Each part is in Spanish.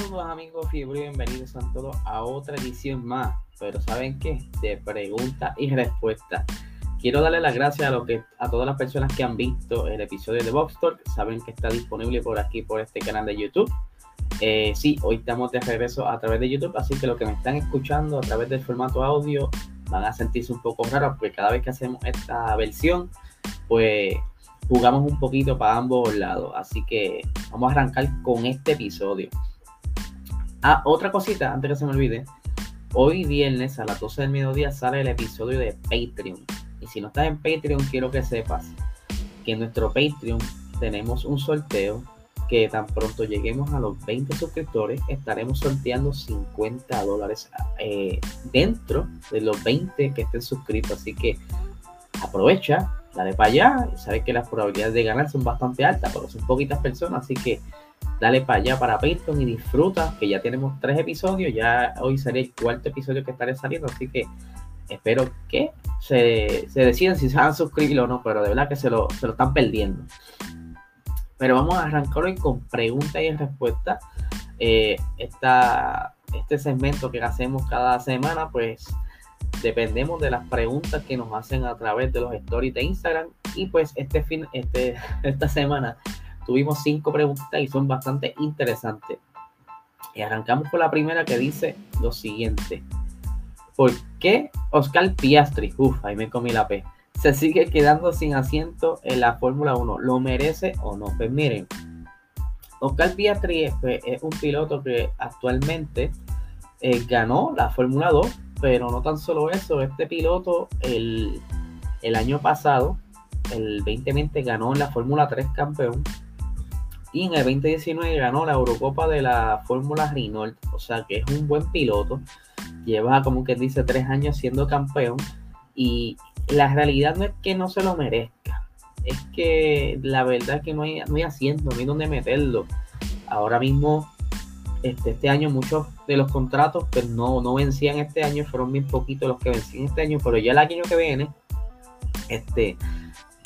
Saludos amigos fiebre bienvenidos a todos a otra edición más. Pero ¿saben qué? De preguntas y respuestas. Quiero darle las gracias a, lo que, a todas las personas que han visto el episodio de Box Talk. Saben que está disponible por aquí, por este canal de YouTube. Eh, sí, hoy estamos de regreso a través de YouTube, así que los que me están escuchando a través del formato audio van a sentirse un poco raros porque cada vez que hacemos esta versión, pues jugamos un poquito para ambos lados. Así que vamos a arrancar con este episodio. Ah, otra cosita, antes que se me olvide. Hoy viernes a las 12 del mediodía sale el episodio de Patreon. Y si no estás en Patreon, quiero que sepas que en nuestro Patreon tenemos un sorteo que tan pronto lleguemos a los 20 suscriptores, estaremos sorteando 50 dólares eh, dentro de los 20 que estén suscritos. Así que aprovecha, dale para allá. Sabes que las probabilidades de ganar son bastante altas, pero son poquitas personas. Así que dale para allá para Patreon y disfruta, que ya tenemos tres episodios, ya hoy sería el cuarto episodio que estaré saliendo, así que espero que se, se decidan si se van a suscribir o no, pero de verdad que se lo, se lo están perdiendo. Pero vamos a arrancar hoy con preguntas y respuestas. Eh, este segmento que hacemos cada semana, pues dependemos de las preguntas que nos hacen a través de los stories de Instagram. Y pues este fin, este, esta semana tuvimos cinco preguntas y son bastante interesantes. Y arrancamos con la primera que dice lo siguiente. ¿Por qué Oscar Piastri, uff, ahí me comí la P, se sigue quedando sin asiento en la Fórmula 1? ¿Lo merece o no? Pues miren, Oscar Piastri es, pues, un piloto que actualmente eh, ganó la Fórmula 2, pero no tan solo eso, este piloto el, el año pasado, el 2020, ganó en la Fórmula 3 campeón y en el 2019 ganó la Eurocopa de la Fórmula Renault, o sea que es un buen piloto. Lleva, como que dice, tres años siendo campeón. Y la realidad no es que no se lo merezca, es que la verdad es que no hay, no hay asiento, no hay donde meterlo. Ahora mismo, este, este año, muchos de los contratos pues no, no vencían este año, fueron bien poquitos los que vencían este año, pero ya el año que viene, este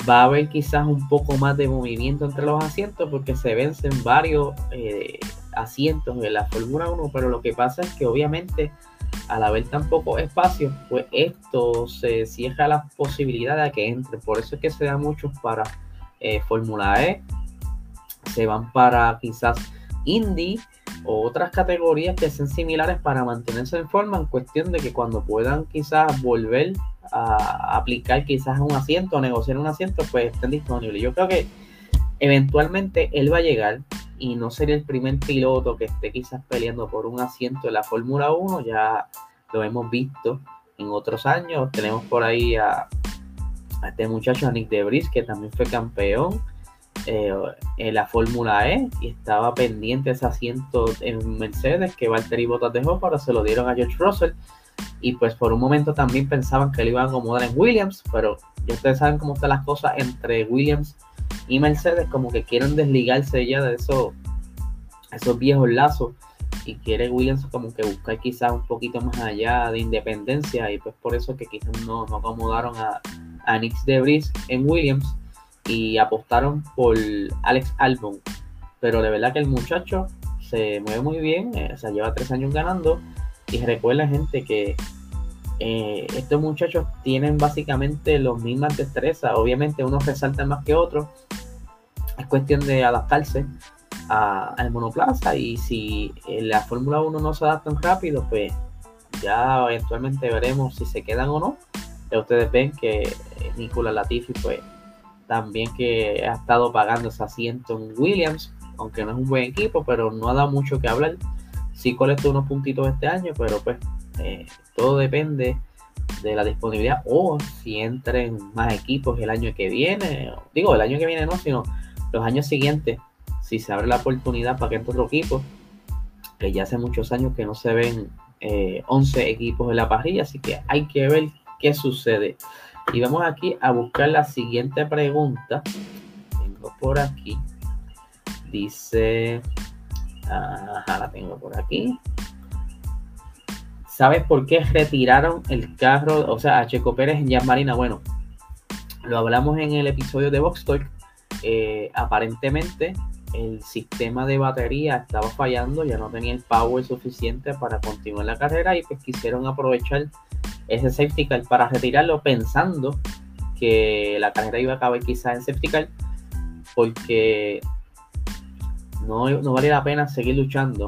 va a haber quizás un poco más de movimiento entre los asientos porque se vencen varios eh, asientos en la Fórmula 1, pero lo que pasa es que obviamente al haber tan poco espacio, pues esto se cierra la posibilidad de que entre. Por eso es que se da muchos para eh, Fórmula E, se van para quizás Indy o otras categorías que sean similares para mantenerse en forma en cuestión de que cuando puedan quizás volver a aplicar quizás un asiento o negociar un asiento, pues estén disponibles. Yo creo que eventualmente él va a llegar y no sería el primer piloto que esté quizás peleando por un asiento en la Fórmula 1, ya lo hemos visto en otros años. Tenemos por ahí a, este muchacho, a Nick Debris, que también fue campeón eh, en la Fórmula E y estaba pendiente ese asiento en Mercedes que Valtteri Bottas dejó, pero se lo dieron a George Russell y pues por un momento también pensaban que le iban a acomodar en Williams, pero ya ustedes saben cómo están las cosas entre Williams y Mercedes, como que quieren desligarse ya de esos, esos viejos lazos y quiere Williams como que buscar quizás un poquito más allá de independencia y pues por eso que quizás no, no acomodaron a, a Nick Debris en Williams y apostaron por Alex Albon. Pero de verdad que el muchacho se mueve muy bien, eh, o sea, lleva tres años ganando y recuerda, gente, que eh, estos muchachos tienen básicamente las mismas destrezas. Obviamente, unos resaltan más que otros. Es cuestión de adaptarse al monoplaza. Y si la Fórmula 1 no se adapta rápido, pues ya eventualmente veremos si se quedan o no. Ya ustedes ven que eh, Nicola Latifi, pues también que ha estado pagando ese asiento en Williams, aunque no es un buen equipo, pero no ha dado mucho que hablar sí colectó unos puntitos este año, pero pues eh, todo depende de la disponibilidad o si entren más equipos el año que viene. Digo, el año que viene no, sino los años siguientes, si se abre la oportunidad para que entre otro equipo, que ya hace muchos años que no se ven 11 eh, equipos en la parrilla, así que hay que ver qué sucede. Y vamos aquí a buscar la siguiente pregunta. Tengo por aquí. Dice, Ajá, la tengo por aquí. ¿Sabes por qué retiraron el carro, o sea, a Checo Pérez en Jan Marina? Bueno, lo hablamos en el episodio de Vox Talk. Eh, aparentemente, el sistema de batería estaba fallando, ya no tenía el power suficiente para continuar la carrera y pues quisieron aprovechar ese safety para retirarlo pensando que la carrera iba a acabar quizás en safety porque no, no valía la pena seguir luchando.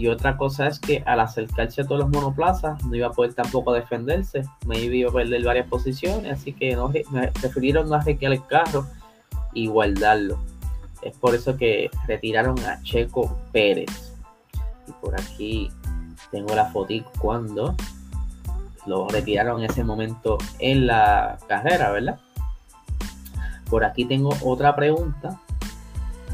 Y otra cosa es que al acercarse a todos los monoplazas no iba a poder tampoco defenderse, me iba a perder varias posiciones, así que no, me prefirieron no arreglar el carro y guardarlo. Es por eso que retiraron a Checo Pérez. Y por aquí tengo la fotico cuando lo retiraron en ese momento en la carrera, ¿verdad? Por aquí tengo otra pregunta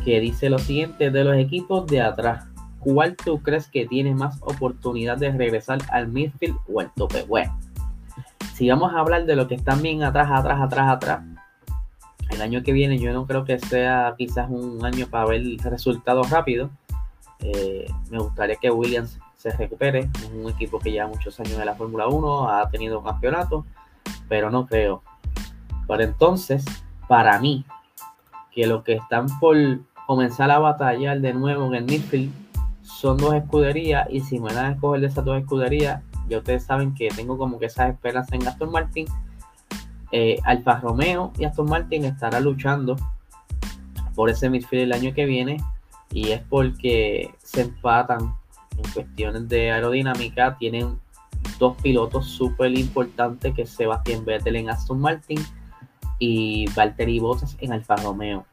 que dice lo siguiente de los equipos de atrás. ¿Cuál tú crees que tiene más oportunidad de regresar al midfield o al tope? Bueno, si vamos a hablar de lo que están bien atrás, atrás, atrás, atrás, el año que viene yo no creo que sea quizás un año para ver resultados rápidos. Eh, me gustaría que Williams se recupere. Es un equipo que lleva muchos años en la Fórmula 1, ha tenido un campeonato, pero no creo. Por entonces, para mí, que los que están por comenzar a batallar de nuevo en el midfield son dos escuderías y si me dan a escoger de esas dos escuderías, ya ustedes saben que tengo como que esas esperanzas en Aston Martin eh, Alfa Romeo y Aston Martin estará luchando por ese midfield el año que viene y es porque se empatan en cuestiones de aerodinámica. Tienen dos pilotos súper importantes que es Sebastián Vettel en Aston Martin y Valtteri Bottas en Alfa Romeo.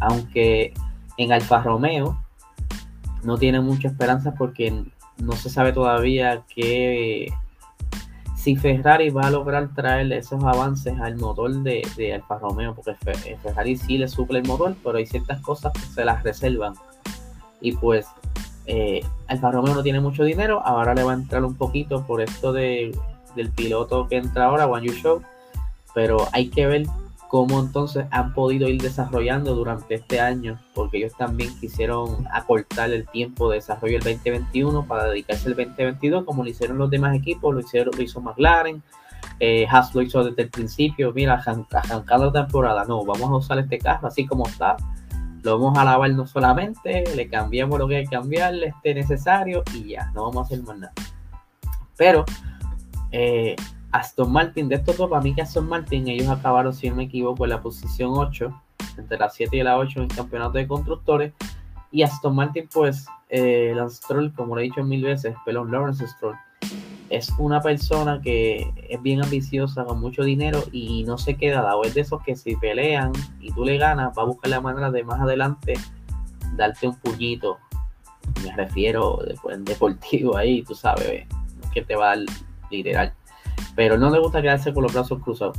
Aunque en Alfa Romeo no tiene mucha esperanza porque no se sabe todavía qué si Ferrari va a lograr traer esos avances al motor de, Alfa Romeo, porque eh, Ferrari sí le suple el motor, pero hay ciertas cosas que se las reservan. Y pues eh, Alfa Romeo no tiene mucho dinero, ahora le va a entrar un poquito por esto de, del piloto que entra ahora, One You Show, pero hay que ver cómo entonces han podido ir desarrollando durante este año, porque ellos también quisieron acortar el tiempo de desarrollo del 2021 para dedicarse al 2022, como lo hicieron los demás equipos, lo, hicieron, lo hizo McLaren, eh, lo hizo desde el principio, mira, arrancando la temporada, no, vamos a usar este carro así como está, lo vamos a lavar no solamente, le cambiamos lo que hay que cambiarle, esté necesario y ya, no vamos a hacer más nada. Pero eh, Aston Martin, de estos dos, para mí que Aston Martin, ellos acabaron, si no me equivoco, en la posición 8, entre la 7 y la 8 en el campeonato de constructores. Y Aston Martin, pues, eh, Lance Stroll, como lo he dicho mil veces, pelón Lawrence Stroll, es una persona que es bien ambiciosa, con mucho dinero y no se queda la Es de esos que si pelean y tú le ganas, va a buscar la manera de más adelante darte un puñito. Me refiero después en deportivo ahí, tú sabes, que te va a dar literal pero no le gusta quedarse con los brazos cruzados.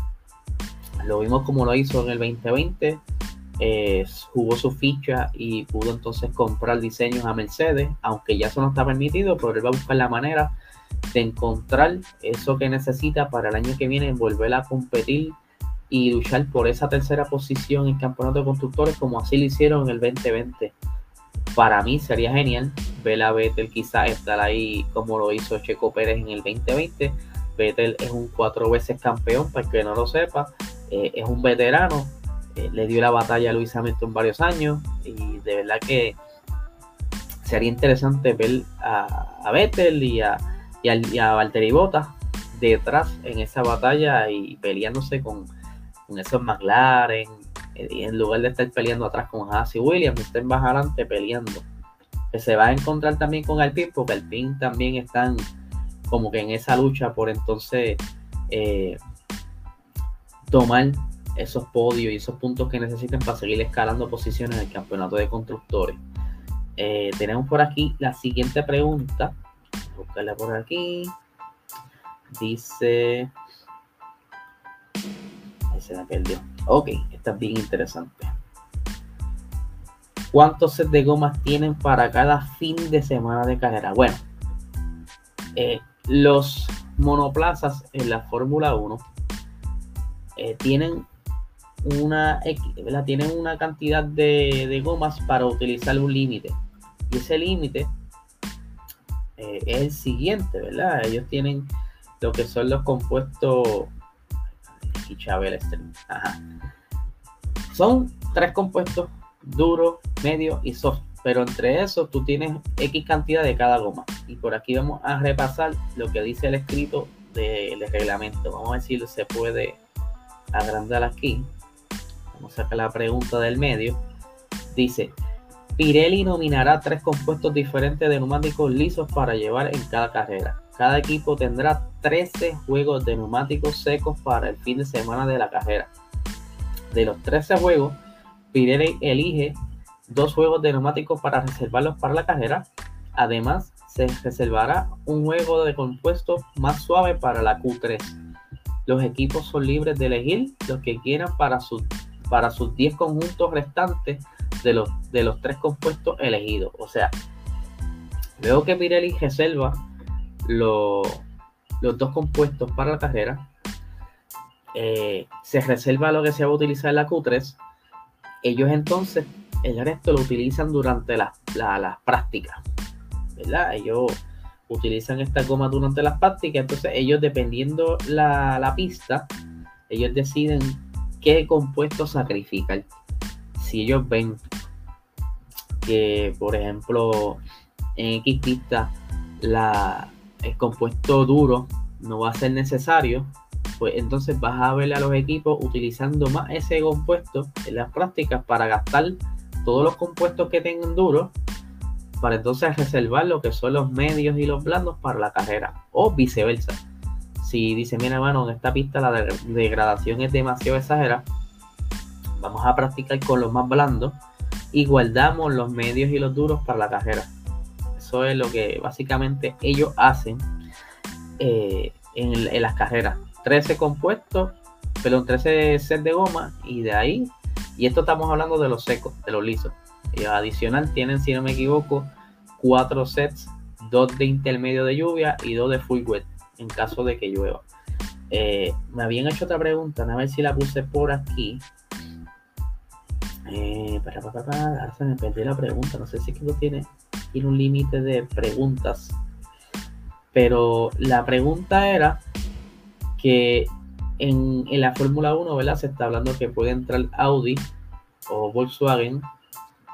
Lo vimos como lo hizo en el 2020, eh, jugó su ficha y pudo entonces comprar diseños a Mercedes, aunque ya eso no está permitido, pero él va a buscar la manera de encontrar eso que necesita para el año que viene, volver a competir y luchar por esa tercera posición en campeonato de constructores como así lo hicieron en el 2020. Para mí sería genial ver a Vettel quizás estar ahí como lo hizo Checo Pérez en el 2020 Vettel es un cuatro veces campeón, para el que no lo sepa, eh, es un veterano, eh, le dio la batalla a Luis Hamilton varios años y de verdad que sería interesante ver a, a Vettel y a, y a, Valtteri detrás en esa batalla y peleándose con, con esos McLaren, eh, en lugar de estar peleando atrás con Haas y Williams, estén más adelante peleando. Que se va a encontrar también con Alpine, porque Alpine también están como que en esa lucha por entonces eh, tomar esos podios y esos puntos que necesiten para seguir escalando posiciones en el campeonato de constructores. Eh, tenemos por aquí la siguiente pregunta. Buscarla por aquí. Dice. se me perdió. Ok, está bien interesante. ¿Cuántos sets de gomas tienen para cada fin de semana de carrera? Bueno, eh, los monoplazas en la Fórmula 1 eh, tienen una, tienen una cantidad de, gomas para utilizar un límite. Y ese límite eh, es el siguiente, ¿verdad? Ellos tienen lo que son los compuestos. Son tres compuestos duros medio y soft. Pero entre esos tú tienes X cantidad de cada goma. Y por aquí vamos a repasar lo que dice el escrito del reglamento. Vamos a ver si se puede agrandar aquí. Vamos a sacar la pregunta del medio. Dice, Pirelli nominará tres compuestos diferentes de neumáticos lisos para llevar en cada carrera. Cada equipo tendrá 13 juegos de neumáticos secos para el fin de semana de la carrera. De los 13 juegos, Pirelli elige dos juegos de neumáticos para reservarlos para la carrera. Además, se reservará un juego de compuestos más suave para la Q3. Los equipos son libres de elegir los que quieran para sus, para sus 10 conjuntos restantes de los, de los tres compuestos elegidos. O sea, veo que Pirelli reserva los dos compuestos para la carrera. Eh, se reserva lo que se va a utilizar en la Q3. Ellos entonces, el resto lo utilizan durante las prácticas. ¿Verdad? Ellos utilizan esta goma durante las prácticas. Entonces, ellos, dependiendo la, la pista, ellos deciden qué compuesto sacrificar. Si ellos ven que, por ejemplo, en X pista la, el compuesto duro no va a ser necesario, pues entonces vas a ver a los equipos utilizando más ese compuesto en las prácticas para gastar todos los compuestos que tengan duros para entonces reservar lo que son los medios y los blandos para la carrera o viceversa. Si dice, mira hermano, en esta pista la degradación es demasiado exagerada, vamos a practicar con los más blandos y guardamos los medios y los duros para la carrera. Eso es lo que básicamente ellos hacen eh, en, las carreras. 13 compuestos, perdón, 13 sets de goma y de ahí, y esto estamos hablando de los secos, de los lisos. Y adicional tienen, si no me equivoco, 4 sets, 2 de intermedio de lluvia y 2 de full wet en caso de que llueva. Eh, me habían hecho otra pregunta, a ver si la puse por aquí. Eh, para, para, para, se me perdió la pregunta. No sé si es que tiene, tiene un límite de preguntas. Pero la pregunta era que en, la Fórmula 1, ¿verdad? Se está hablando que puede entrar Audi o Volkswagen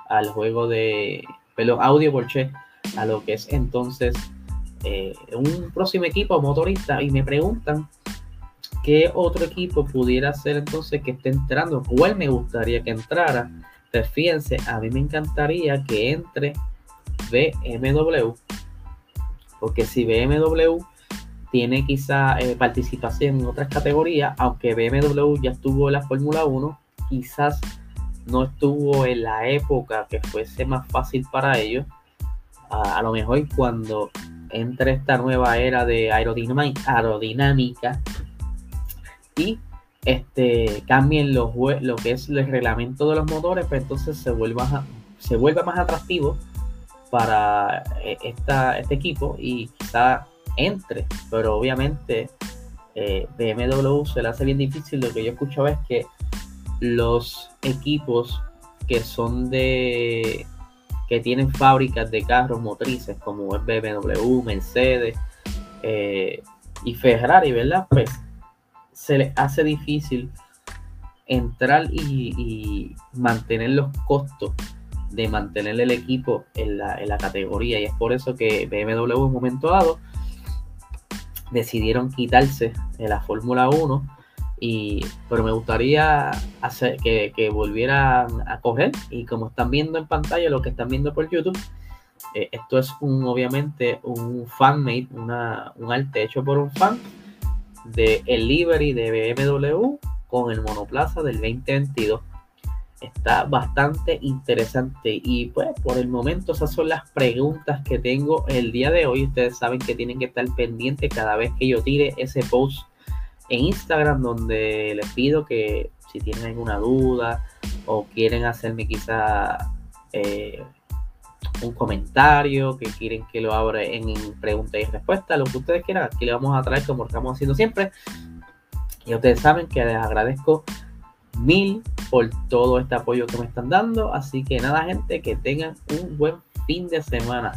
al juego de. Perdón, Audi o Porsche a lo que es entonces eh, un próximo equipo motorista. Y me preguntan qué otro equipo pudiera ser entonces que esté entrando, cuál me gustaría que entrara. Pues fíjense, a mí me encantaría que entre BMW, porque si BMW tiene quizá eh, participación en otras categorías, aunque BMW ya estuvo en la Fórmula 1, quizás no estuvo en la época que fuese más fácil para ellos. a lo mejor cuando entre esta nueva era de aerodinámica y este, cambien los, lo que es el reglamento de los motores, pues entonces se vuelva, se vuelva más atractivo para eh, esta, este equipo y quizá entre, pero obviamente eh, BMW se le hace bien difícil. Lo que yo escuchaba es que los equipos que son de que tienen fábricas de carros motrices como es BMW, Mercedes eh, y Ferrari, ¿verdad? Pues se les hace difícil entrar y, mantener los costos de mantener el equipo en la, categoría. Y es por eso que BMW en un momento dado decidieron quitarse de la Fórmula 1. Y, pero me gustaría hacer que, que, volvieran a correr. Y como están viendo en pantalla, lo que están viendo por YouTube, eh, esto es un obviamente un fanmate, una, un arte hecho por un fan de el livery de BMW con el monoplaza del 2022. Está bastante interesante y pues por el momento esas son las preguntas que tengo el día de hoy. Ustedes saben que tienen que estar pendientes cada vez que yo tire ese post en Instagram donde les pido que si tienen alguna duda o quieren hacerme quizá eh, un comentario, que quieren que lo abra en preguntas y respuestas, lo que ustedes quieran, aquí le vamos a traer como estamos haciendo siempre. Y ustedes saben que les agradezco mil por todo este apoyo que me están dando. Así que nada, gente, que tengan un buen fin de semana.